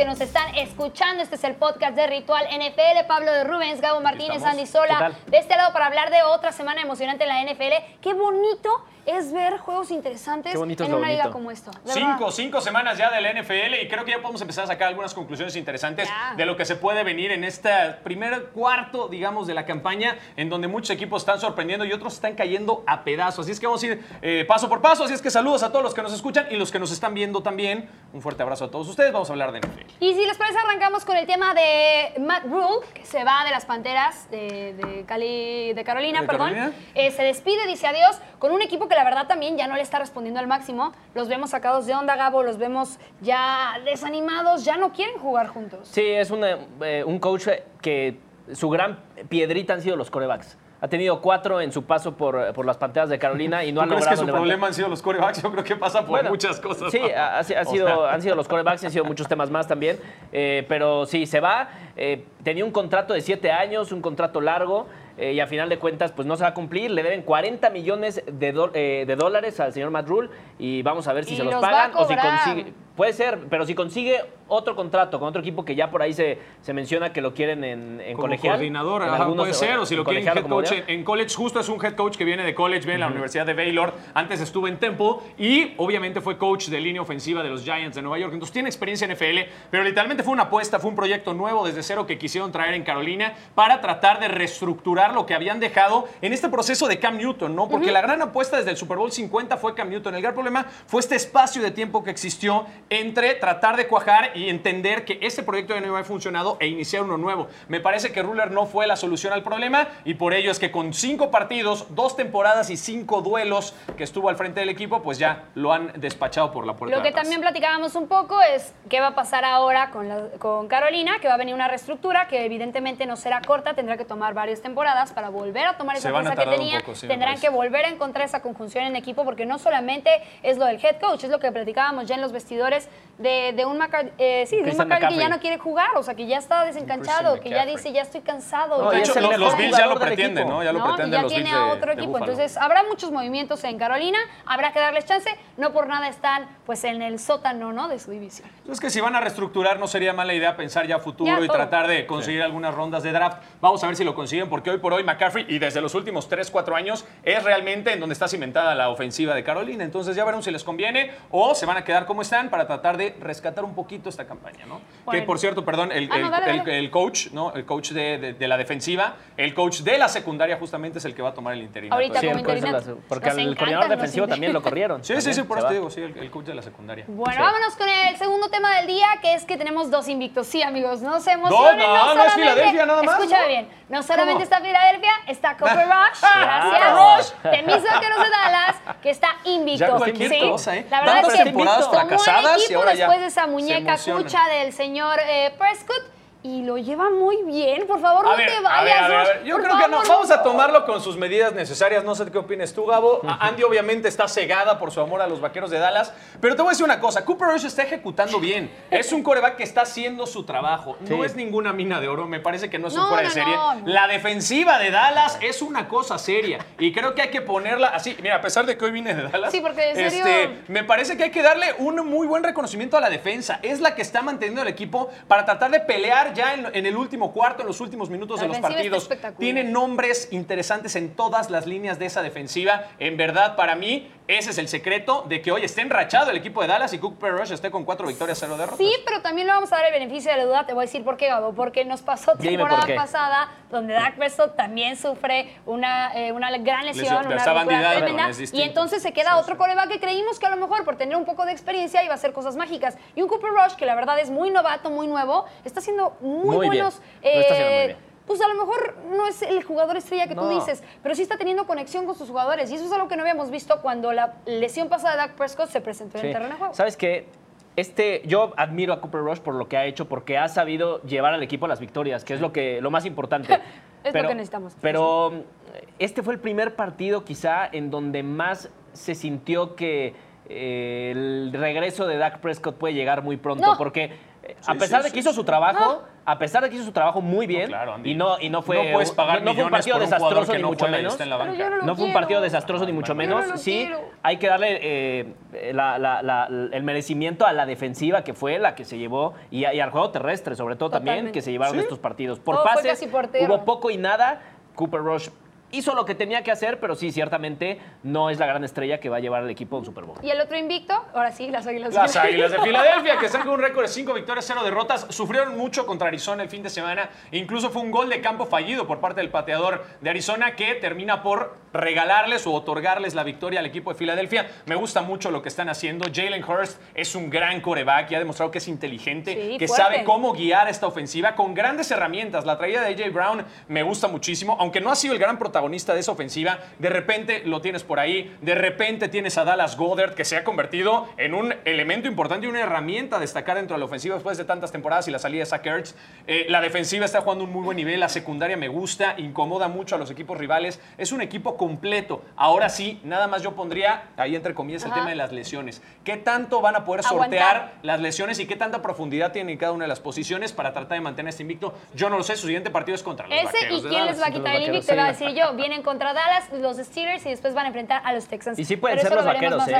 Que nos están escuchando. Este es el podcast de Ritual NFL. Pablo de Rubens, Gabo Martínez. Andy ¿Qué Sola. De este lado para hablar de otra semana emocionante en la NFL. Qué bonito es ver juegos interesantes en una liga bonito. como esto. de Cinco, cinco semanas ya del NFL y creo que ya podemos empezar a sacar algunas conclusiones interesantes Ya. de lo que se puede venir en este primer cuarto, digamos, de la campaña, en donde muchos equipos están sorprendiendo y otros están cayendo a pedazos. Así es que vamos a ir eh, paso por paso. Así es que saludos a todos los que nos escuchan y los que nos están viendo también. Un fuerte abrazo a todos ustedes. Vamos a hablar de NFL. Y si les parece, arrancamos con el tema de Matt Rule, que se va de las Panteras de, de Cali, de Carolina, ¿De perdón. Carolina? Eh, se despide, dice adiós, con un equipo que la verdad también ya no le está respondiendo al máximo. Los vemos sacados de onda, Gabo, los vemos ya desanimados, ya no quieren jugar juntos. Sí, es una, eh, un coach que su gran piedrita han sido los corebacks. Ha tenido cuatro en su paso por, por las Panteras de Carolina y no ¿Tú ha crees logrado que su levantar- problema han sido los corebacks? Yo creo que pasa por Bueno, muchas cosas. Sí, ha, sido, sea, han sido los corebacks, han sido muchos temas más también. Eh, pero sí, se va. eh, tenía un contrato de siete años, un contrato largo. eh, y a final de cuentas, pues no se va a cumplir. Le deben 40 millones de, do- eh, de dólares al señor Matt Rule. Y vamos a ver si Y se los pagan o si consigue. Puede ser, pero si consigue otro contrato con otro equipo que ya por ahí se, se menciona que lo quieren en, en como colegial. coordinador, en ajá, algunos- puede ser, o si lo en quieren head coach en, en college, justo es un head coach que viene de college, viene de la Universidad de Baylor, antes estuvo en Temple y obviamente fue coach de línea ofensiva de los Giants de Nueva York, entonces tiene experiencia en NFL, pero literalmente fue una apuesta, fue un proyecto nuevo desde cero que quisieron traer en Carolina para tratar de reestructurar lo que habían dejado en este proceso de Cam Newton, ¿no? Porque la gran apuesta desde el Super Bowl 50 fue Cam Newton, el gran problema fue este espacio de tiempo que existió entre tratar de cuajar y entender que este proyecto ya no había funcionado e iniciar uno nuevo. Me parece que Ruler no fue la solución al problema y por ello es que con cinco partidos, dos temporadas y cinco duelos que estuvo al frente del equipo, pues ya lo han despachado por la puerta. Lo de que atrás. también platicábamos un poco es qué va a pasar ahora con, la- con Carolina, que va a venir una reestructura que evidentemente no será corta, tendrá que tomar varias temporadas para volver a tomar esa fuerza que tenía. poco, sí, me Tendrán que volver a encontrar esa conjunción en equipo porque no solamente es lo del head coach, es lo que platicábamos ya en los vestidores de, de un McCarthy, eh, sí, de un Christian McCarthy que ya McCaffrey. no quiere jugar, o sea, que ya está desencanchado, que ya McCaffrey. dice, ya estoy cansado. No, ya hecho, los, Bills ya lo pretenden. ¿no? Ya lo ¿no? Y pretenden ya los tiene Bills a otro de equipo. Entonces, habrá muchos movimientos en Carolina, habrá que darles chance. No por nada están pues en el sótano ¿no? de su división. Es que si van a reestructurar, no sería mala idea pensar ya a futuro Ya, y todo. tratar de conseguir algunas rondas de draft. Vamos a ver si lo consiguen, porque hoy por hoy McCaffrey, y desde los últimos 3, 4 años, es realmente en donde está cimentada la ofensiva de Carolina. Entonces ya veremos si les conviene o se van a quedar como están para tratar de rescatar un poquito esta campaña, ¿no? Bueno. Que por cierto, perdón, el, Ah, no, el- dale, el- dale. el coach, ¿no? El coach de, de- de la defensiva, el coach de la secundaria justamente es el que va a tomar el interinato. Ahorita Sí, como el coach de la- interinato. porque al coordinador defensivo también lo corrieron. Sí, sí, sí, por se eso te digo, sí, el, el coach de la secundaria. Bueno, Sí. vámonos con el segundo tema del día, que es que tenemos dos invictos. Sí, amigos, no se No, emocionen. no, no es Filadelfia nada más, Escúchame ¿no? bien. No solamente ¿Cómo? está Filadelfia, está Cooper Rush. Gracias. De mis vaqueros de Dallas, que está invicto. Ya cualquier Sí. cosa, ¿eh? La verdad Tantas es que temporadas fracasadas y equipo ahora ya después de esa se muñeca emocionan. cucha del señor eh, Prescott y lo lleva muy bien. Por favor, no ver, te a vayas. ver, a ver, a ver. Rush. Yo Por creo que no. Vamos a tomarlo con sus medidas necesarias. No sé qué opines tú, Gabo. Andy obviamente está cegada por su amor a los vaqueros de Dallas. Pero te voy a decir una cosa. Cooper Rush está ejecutando bien. Es un coreback que está haciendo su trabajo. No Sí. es ninguna mina de oro. Me parece que no es un No, fuera de no, serie. no. La defensiva de Dallas es una cosa seria. Y creo que hay que ponerla así. Mira, a pesar de que hoy vine de Dallas. Sí, porque serio- este, me parece que hay que darle un muy buen reconocimiento a la defensa. Es la que está manteniendo el equipo para tratar de pelear ya en, en el último cuarto, en los últimos minutos La de los partidos. Tiene nombres interesantes en todas las líneas de esa defensiva. En verdad, para mí, ese es el secreto de que hoy esté enrachado el equipo de Dallas y Cooper Rush esté con cuatro victorias, cero derrotas. Sí, pero también le vamos a dar el beneficio de la duda. Te voy a decir por qué, Gabo. Porque nos pasó temporada pasada donde Dak Prescott también sufre una, eh, una gran lesión, Lesión, una bandidado, tremenda. Y entonces se queda otro coreback que creímos que a lo mejor por tener un poco de experiencia iba a hacer cosas mágicas. Y un Cooper Rush que la verdad es muy novato, muy nuevo, está haciendo muy, Muy bien. buenos... Lo está haciendo muy eh, bien. Pues a lo mejor no es el jugador estrella que tú dices, pero sí está teniendo conexión con sus jugadores. Y eso es algo que no habíamos visto cuando la lesión pasada de Dak Prescott se presentó en Sí. el terreno de juego. ¿Sabes qué? Este, yo admiro a Cooper Rush por lo que ha hecho, porque ha sabido llevar al equipo a las victorias, que es lo, que, lo más importante. Es lo que necesitamos. Pero este fue el primer partido quizá en donde más se sintió que eh, el regreso de Dak Prescott puede llegar muy pronto, No. porque eh, a pesar sí, de sí, que hizo sí. su trabajo, a pesar de que hizo su trabajo muy bien, claro, Andy. y no y no fue No puedes pagar no fue un partido un desastroso ni no mucho menos. está en la Pero banca. yo no lo No fue un partido desastroso ni mucho menos. sí, quiero. hay que darle eh, la- la- la- el merecimiento a la defensiva que fue la que se llevó y, al juego terrestre, sobre todo también, que se llevaron estos partidos. Por Todo pases hubo poco y nada. Cooper Rush hizo lo que tenía que hacer, pero sí, ciertamente no es la gran estrella que va a llevar al equipo a un Super Bowl. Y el otro invicto, ahora sí, las Águilas. Las Águilas de Filadelfia, que están con un récord de 5 victorias, 0 derrotas, sufrieron mucho contra Arizona el fin de semana. Incluso fue un gol de campo fallido por parte del pateador de Arizona que termina por regalarles o otorgarles la victoria al equipo de Filadelfia. Me gusta mucho lo que están haciendo. Jalen Hurst es un gran coreback y ha demostrado que es inteligente, Sí, que fuerte. sabe cómo guiar esta ofensiva con grandes herramientas. La traída de AJ Brown me gusta muchísimo, aunque no ha sido el gran protagonista de esa ofensiva. De repente lo tienes por ahí, de repente tienes a Dallas Goddard que se ha convertido en un elemento importante y una herramienta a destacar dentro de la ofensiva después de tantas temporadas y la salida de Zach Ertz. Eh, la defensiva está jugando un muy buen nivel, la secundaria me gusta, incomoda mucho a los equipos rivales. Es un equipo completo. Ahora sí, nada más yo pondría ahí entre comillas el tema de las lesiones. ¿Qué tanto van a poder sortear Aguantar. las lesiones y qué tanta profundidad tienen en cada una de las posiciones para tratar de mantener este invicto. Yo no lo sé, su siguiente partido es contra los Ese Vaqueros y quién les va a quitar el invicto, va a decir yo. Vienen contra Dallas, los Steelers y después van a enfrentar a los Texans. Y sí pueden Pero ser los lo vaqueros, ¿eh? Sí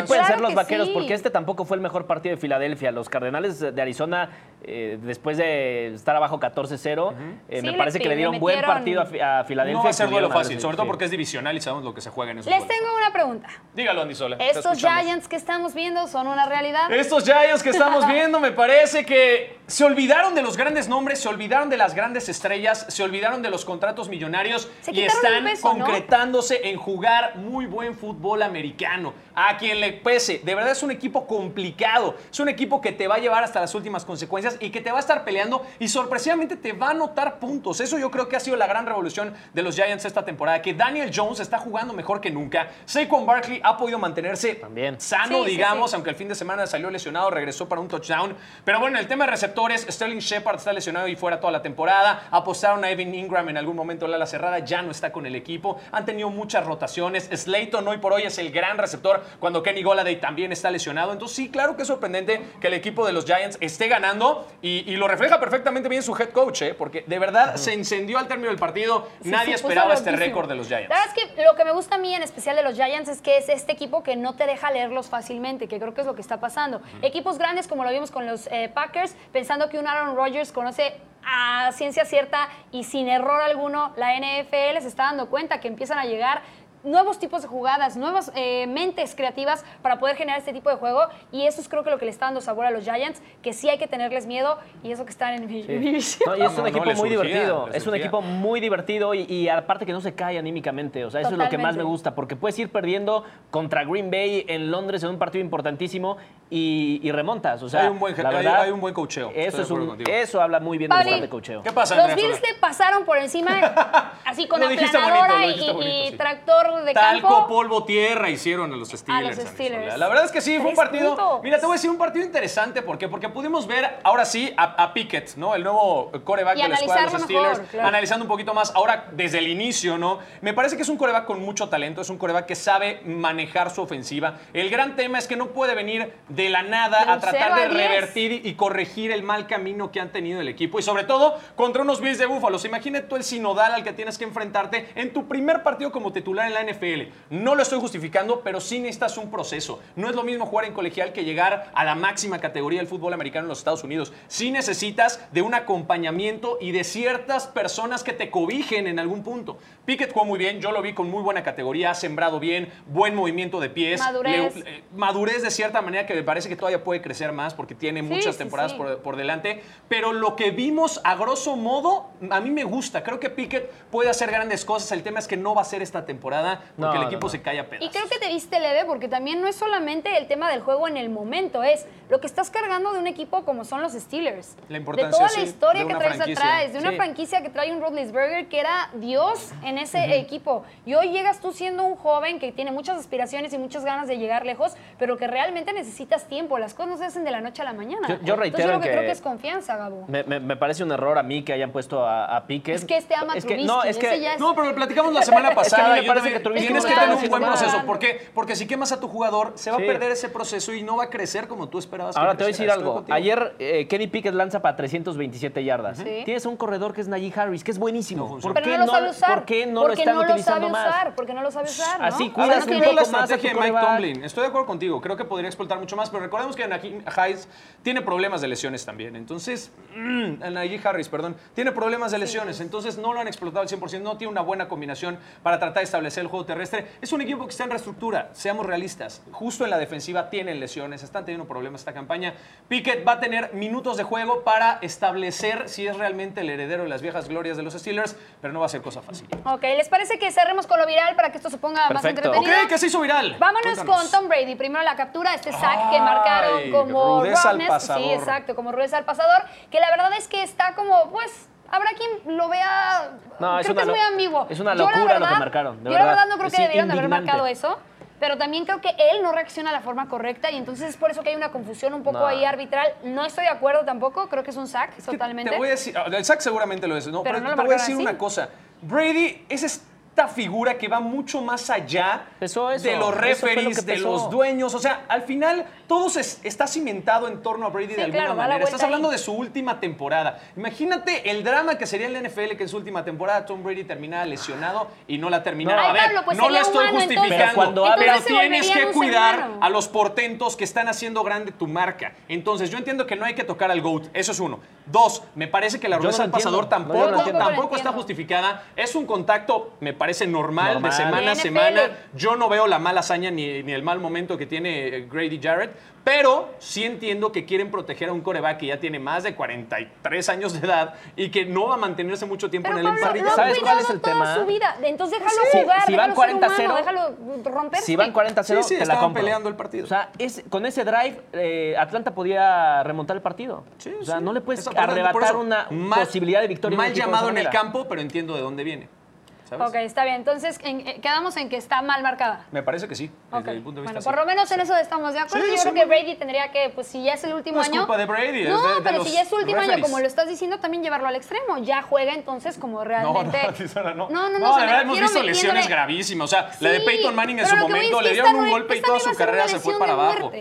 descansar. pueden ser los que vaqueros, sí. porque este tampoco fue el mejor partido de Filadelfia. Los Cardenales de Arizona, eh, después de estar abajo 14-0, eh, Sí, me le parece que le dieron buen partido a, Fi- a Filadelfia. No va a ser duelo fácil, sobre todo sí. porque es divisional y sabemos lo que se juega en esos Les tengo una pregunta. Dígalo, Andy Sola. ¿Estos. Giants que estamos viendo son una realidad? Estos Giants que estamos viendo, me parece que se olvidaron de los grandes nombres, se olvidaron de las grandes estrellas, se olvidaron de los contratos millonarios Se y están concretándose en jugar muy buen fútbol americano. A quien le pese, de verdad es un equipo complicado, es un equipo que te va a llevar hasta las últimas consecuencias y que te va a estar peleando y sorpresivamente te va a anotar puntos. Eso yo creo que ha sido la gran revolución de los Giants esta temporada, que Daniel Jones está jugando mejor que nunca. Saquon Barkley ha podido mantenerse También. sano, Sí, sí, digamos, sí. aunque el fin de semana salió lesionado, regresó para un touchdown. Pero bueno, el tema de receptores, Sterling Shepard está lesionado y fuera toda la temporada. Apostaron a Evan Ingram en algún momento en la ala cerrada, ya no está con el equipo. Han tenido muchas rotaciones. Slayton hoy por hoy es el gran receptor cuando Kenny Goladay también está lesionado. Entonces sí, claro que es sorprendente que el equipo de los Giants esté ganando y, y lo refleja perfectamente bien su head coach, ¿eh? porque de verdad se encendió al término del partido. Sí, Nadie esperaba este récord de los Giants. La verdad es que lo que me gusta a mí en especial de los Giants es que es este equipo que no te deja leerlos fácilmente, que creo que es lo que está pasando. Equipos grandes como lo vimos con los eh, Packers, pensando que un Aaron Rodgers conoce a ciencia cierta y sin error alguno la NFL, se está dando cuenta que empiezan a llegar nuevos tipos de jugadas, nuevas eh, mentes creativas para poder generar este tipo de juego y eso es creo que lo que le está dando sabor a los Giants, que sí hay que tenerles miedo y eso que están en mi Sí. No, y es un no, equipo muy surgía, divertido. Es un equipo muy divertido y, y aparte que no se cae anímicamente. O sea, eso es lo que más me gusta, porque puedes ir perdiendo contra Green Bay en Londres en un partido importantísimo y, y remontas. O sea, Hay un buen- la verdad, hay un buen coacheo. Estoy Eso, de es un- acuerdo contigo. eso habla muy bien del de coacheo. ¿Qué pasa, Los Bills le pasaron por encima, así con aplanadora bonito, lo y, dijiste y- bonito, y sí. tractor de Talco, campo. polvo, tierra hicieron a los Steelers. los Andrés Steelers. La verdad es que sí, fue un partido. puntos. Mira, te voy a decir un partido interesante. ¿Por qué? Porque pudimos ver ahora sí a, a Pickett, ¿no? El nuevo coreback Y de la escuadra de los Steelers. mejor, claro. Analizando un poquito más. Ahora, desde el inicio, ¿no? Me parece que es un coreback con mucho talento. Es un coreback que sabe manejar su ofensiva. El gran tema es que no puede venir de la nada De a tratar de a revertir y corregir el mal camino que han tenido el equipo. Y sobre todo contra unos Bills de Búfalo. Imagínate tú el sinodal al que tienes que enfrentarte en tu primer partido como titular en la NFL. No lo estoy justificando, pero sí necesitas un proceso. No es lo mismo jugar en colegial que llegar a la máxima categoría del fútbol americano en los Estados Unidos. Sí necesitas de un acompañamiento y de ciertas personas que te cobijen en algún punto. Pickett jugó muy bien, yo lo vi con muy buena categoría, ha sembrado bien, buen movimiento de pies. Madurez. Le- eh, madurez de cierta manera que me parece que todavía puede crecer más porque tiene Sí, muchas sí, temporadas sí. Por, por delante. Pero lo que vimos a grosso modo, a mí me gusta. Creo que Pickett puede hacer grandes cosas. El tema es que no va a ser esta temporada. Temporada porque No, el no, equipo no. se cae a pedazos. Y creo que te viste leve porque también no es solamente el tema del juego en el momento, es lo que estás cargando de un equipo como son los Steelers. La importancia, de toda sí, la historia que traes franquicia. atrás, de una Sí. franquicia que trae un Rodlisberger que era Dios en ese equipo. Y hoy llegas tú siendo un joven que tiene muchas aspiraciones y muchas ganas de llegar lejos, pero que realmente necesitas tiempo. Las cosas no se hacen de la noche a la mañana. Yo- yo Entonces reitero yo lo que, que- creo que es confianza, Gabo. Me, me- me parece un error a mí que hayan puesto a, a Piquet. Es que este ama Es que- Trubisky, No, es ese que ya es- No, pero lo platicamos la semana Es que a mí pasada. me yo parece también- que tienes que tener un buen proceso. ¿Por qué? Porque si quemas a tu jugador, se va Sí. a perder ese proceso y no va a crecer como tú esperabas. que Ahora te voy a decir algo. Ayer eh, Kenny Pickett lanza para 327 yardas. Sí. Tienes un corredor que es Najee Harris, que es buenísimo. No. ¿Por Pero qué no lo sabe usar. ¿Por qué no lo están no utilizando lo sabe más? usar, porque no lo sabe usar, ¿no? Así cuidas no un la poco más a estrategia tu de Mike. Tomlin. Estoy de acuerdo contigo. Creo que podría explotar mucho más, pero recordemos que Najee Hayes tiene problemas de lesiones también. Entonces, mm, Najee Harris, perdón, tiene problemas de lesiones. Entonces, no lo han explotado al 100%. No tiene una buena combinación para tratar de establecer el juego terrestre. Es un equipo que está en reestructura. Seamos realistas. Justo en la defensiva tienen lesiones. Están teniendo problemas esta campaña. Pickett va a tener minutos de juego para establecer si es realmente el heredero de las viejas glorias de los Steelers, pero no va a ser cosa fácil. Ok, ¿les parece que cerremos con lo viral para que esto se ponga más entretenido? Ok, que se hizo viral. Vámonos Cuéntanos. con Tom Brady. Primero la captura, este sack que marcaron como rudeza al pasador. Sí, exacto, como rudeza al pasador. Que la verdad es que está como, pues, habrá quien lo vea. No, creo es que una es muy ambiguo. es una locura lo que verdad- marcaron, de yo la verdad. verdad no creo Es que debieron de haber marcado eso. Pero también creo que él no reacciona de la forma correcta y entonces es por eso que hay una confusión un poco No. ahí arbitral. No estoy de acuerdo tampoco, creo que es un sack Es totalmente. Te voy a decir, ah, el sack seguramente lo es, no, Pero pero, no lo te voy a decir así. una cosa. Brady es esta figura que va mucho más allá eso, de los lo referees, de los dueños. O sea, al final todo se, está cimentado en torno a Brady Sí, de alguna claro, la manera. Estás hablando ahí. de su última temporada. Imagínate el drama que sería en la NFL que en su última temporada Tom Brady terminara lesionado y no la terminara. Ay, a ver, Pablo, pues no lo sería estoy humano, entonces. justificando, Pero cuando tienes que cuidar humano. a los portentos que están haciendo grande tu marca. Entonces, yo entiendo que no hay que tocar al GOAT. Eso es uno. Dos, me parece que la no lo entiendo. pasador No, yo no tampoco, tampoco está justificada. Es un contacto, me parece normal, Normal. de semana a semana. Yo no veo la mala hazaña ni, ni el mal momento que tiene eh, Grady Jarrett, pero sí entiendo que quieren proteger a un coreback que ya tiene más de 43 años de edad y que no va a mantenerse mucho tiempo Pero en el emparrillado. ¿Sabes cuál es el toda tema? su vida. Entonces déjalo Sí, jugar, si van déjalo ser 40-0, humano, déjalo romperse. Si van 40-0, Sí, sí, te la estaban compro. peleando el partido. O sea, es, con ese drive, eh, Atlanta podía remontar el partido. Sí, o sea, sí. no le puedes arrebatar eso, una mal- posibilidad de victoria. Mal llamado en el campo, pero entiendo de dónde viene. ¿sabes? Ok, está bien. Entonces en- eh, quedamos en que está mal marcada. Me parece que sí, desde Ok. el punto de Bueno, vista por lo menos en eso estamos de acuerdo. Sí, Yo sí, creo que. Brady tendría que, pues si ya es el último No es año. culpa de Brady, es No, de- de pero si ya es su último año, referees. como lo estás diciendo, también llevarlo al extremo. Ya juega entonces como realmente. No, no, no. No, no, no. No, o sea, de verdad hemos visto lesiones metiéndole- gravísimas. O sea, la de Peyton Manning en su es momento que le dieron no un es- golpe y toda no su carrera se fue para abajo.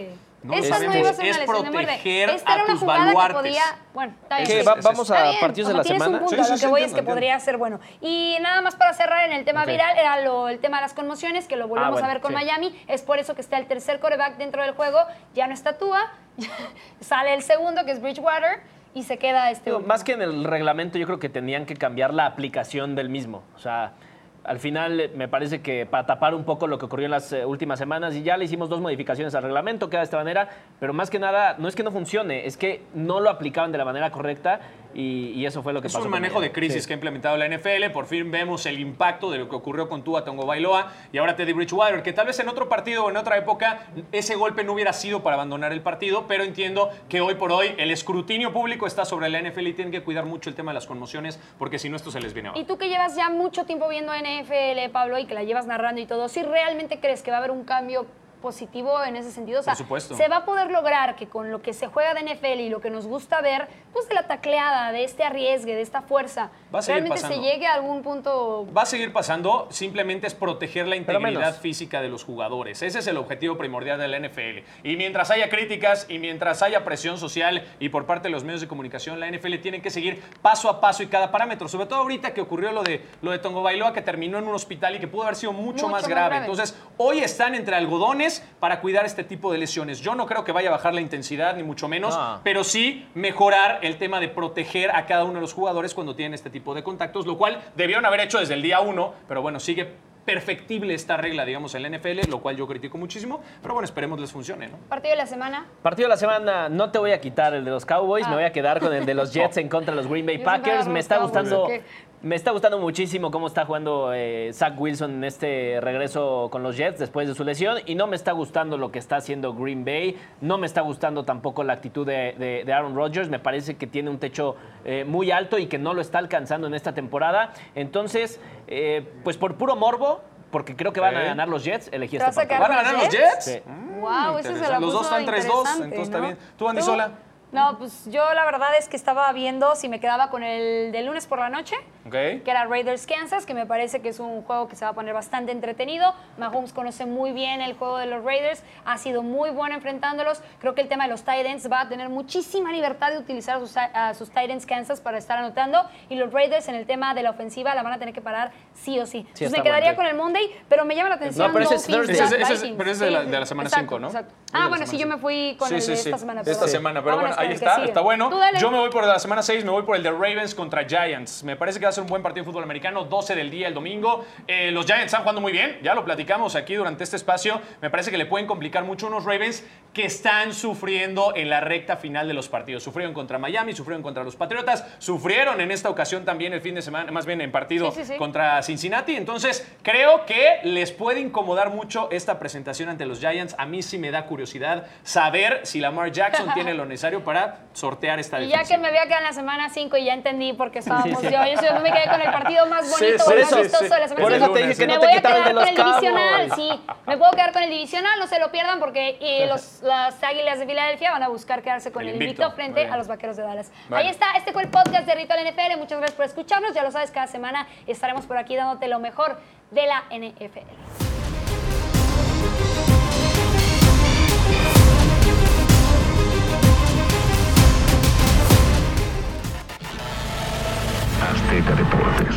No, Esta no iba a ser es una lesión de muerte. Esta a era una jugada baluartes. que podía. Bueno, está bien. ¿Qué? Va- Es- vamos Está a bien, partidos o de la tienes semana. un punto, Sí, sí, lo que sí, voy es que podría ser bueno. Y nada más para cerrar en el tema viral, era lo, el tema de las conmociones, que lo volvemos bueno, a ver con sí. Miami. Es por eso que está el tercer coreback dentro del juego. Ya no está Tua, sale el segundo, que es Bridgewater, y se queda este. Digo, más que en el reglamento, yo creo que tenían que cambiar la aplicación del mismo. O sea, al final eh, me parece que para tapar un poco lo que ocurrió en las eh, últimas semanas, y ya le hicimos dos modificaciones al reglamento, queda de esta manera, pero más que nada, no es que no funcione, es que no lo aplicaban de la manera correcta y, y eso fue lo que Es pasó. un con manejo de crisis Sí. que ha implementado la NFL. Por fin vemos el impacto de lo que ocurrió con Tua Tongo Bailoa y ahora Teddy Bridgewater, que tal vez en otro partido o en otra época ese golpe no hubiera sido para abandonar el partido, pero entiendo que hoy por hoy el escrutinio público está sobre la NFL y tienen que cuidar mucho el tema de las conmociones porque si no esto se les viene abajo. Y tú que llevas ya mucho tiempo viendo NFL, Pablo, y que la llevas narrando y todo, ¿si realmente crees que va a haber un cambio positivo en ese sentido? O sea, Por supuesto. ¿Se va a poder lograr que con lo que se juega de NFL y lo que nos gusta ver, pues de la tacleada, de este arriesgue, de esta fuerza, Va a realmente se pasando. llegue a algún punto... Va a seguir pasando, simplemente es proteger la integridad física de los jugadores. Ese es el objetivo primordial de la NFL. Y mientras haya críticas y mientras haya presión social y por parte de los medios de comunicación, la NFL tiene que seguir paso a paso y cada parámetro. Sobre todo ahorita que ocurrió lo de, lo de Tongo Bailoa, que terminó en un hospital y que pudo haber sido mucho, Mucho más más grave. grave. Entonces, hoy están entre algodones para cuidar este tipo de lesiones. Yo no creo que vaya a bajar la intensidad, ni mucho menos, No. pero sí mejorar el tema de proteger a cada uno de los jugadores cuando tienen este tipo de contactos, lo cual debieron haber hecho desde el día uno, pero bueno, sigue perfectible esta regla, digamos, en la NFL, lo cual yo critico muchísimo, pero bueno, esperemos les funcione, ¿no? Partido de la semana. Partido de la semana, no te voy a quitar el de los Cowboys, Ah. me voy a quedar con el de los Jets en contra de los Green Bay Packers. Me está Cowboys, gustando. Me está gustando muchísimo cómo está jugando eh, Zach Wilson en este regreso con los Jets después de su lesión y no me está gustando lo que está haciendo Green Bay, no me está gustando tampoco la actitud de, de- de Aaron Rodgers, me parece que tiene un techo eh, muy alto y que no lo está alcanzando en esta temporada. Entonces, eh, pues por puro morbo, porque creo que van a ganar los Jets, elegí ¿Te este partido. ¿Van a ganar los Jets? Jets? Sí. Mm, Wow, ese se la Los dos están 3-2, interesante, entonces está bien. ¿Tú, Andy ¿Tú? Sola? No, pues yo la verdad es que estaba viendo si me quedaba con el de lunes por la noche, que era Raiders Kansas, que me parece que es un juego que se va a poner bastante entretenido. Mahomes conoce muy bien el juego de los Raiders, ha sido muy bueno enfrentándolos. Creo que el tema de los tight ends va a tener muchísima libertad de utilizar a sus, a sus tight ends Kansas para estar anotando. Y los Raiders en el tema de la ofensiva la van a tener que parar sí o sí. Entonces está me quedaría bueno. con el Monday, pero me llama la atención. No, pero ese es Dolphins, Thursday. Jack Ese es- ese es- Vikings. pero ese es de la- Sí, de la semana exacto, cinco, ¿no? exacto. Ah, bueno, sí, yo me fui con Sí, el sí, de sí. esta semana. De esta semana, pero Vámonos bueno, ahí está, sigue. está bueno. Yo me voy por la semana 6, me voy por el de Ravens contra Giants. Me parece que va a ser un buen partido de fútbol americano, 12 del día el domingo. Eh, los Giants están jugando muy bien, ya lo platicamos aquí durante este espacio. Me parece que le pueden complicar mucho unos Ravens que están sufriendo en la recta final de los partidos. Sufrieron contra Miami, sufrieron contra los Patriotas, sufrieron en esta ocasión también el fin de semana, más bien en partido Sí, sí, sí. contra Cincinnati. Entonces, creo que les puede incomodar mucho esta presentación ante los Giants. A mí sí me da curiosidad saber si Lamar Jackson tiene lo necesario para sortear esta Y ya que me había quedado en la semana 5 y ya entendí por qué estábamos Sí, sí. yo. Yo, me quedé con el partido más bonito, sí, más vistoso sí. de la semana Por eso cinco. te dije que me no voy te a quedar de con los el divisional, sí. Me puedo quedar con el divisional, no se lo pierdan porque eh, los, las Águilas de Filadelfia van a buscar quedarse con El el, invicto. frente bien. a los Vaqueros de Dallas. Vale. Ahí está, este fue el podcast de Ritual NFL. Muchas gracias por escucharnos. Ya lo sabes, cada semana estaremos por aquí dándote lo mejor de la NFL. Azteca Deportes.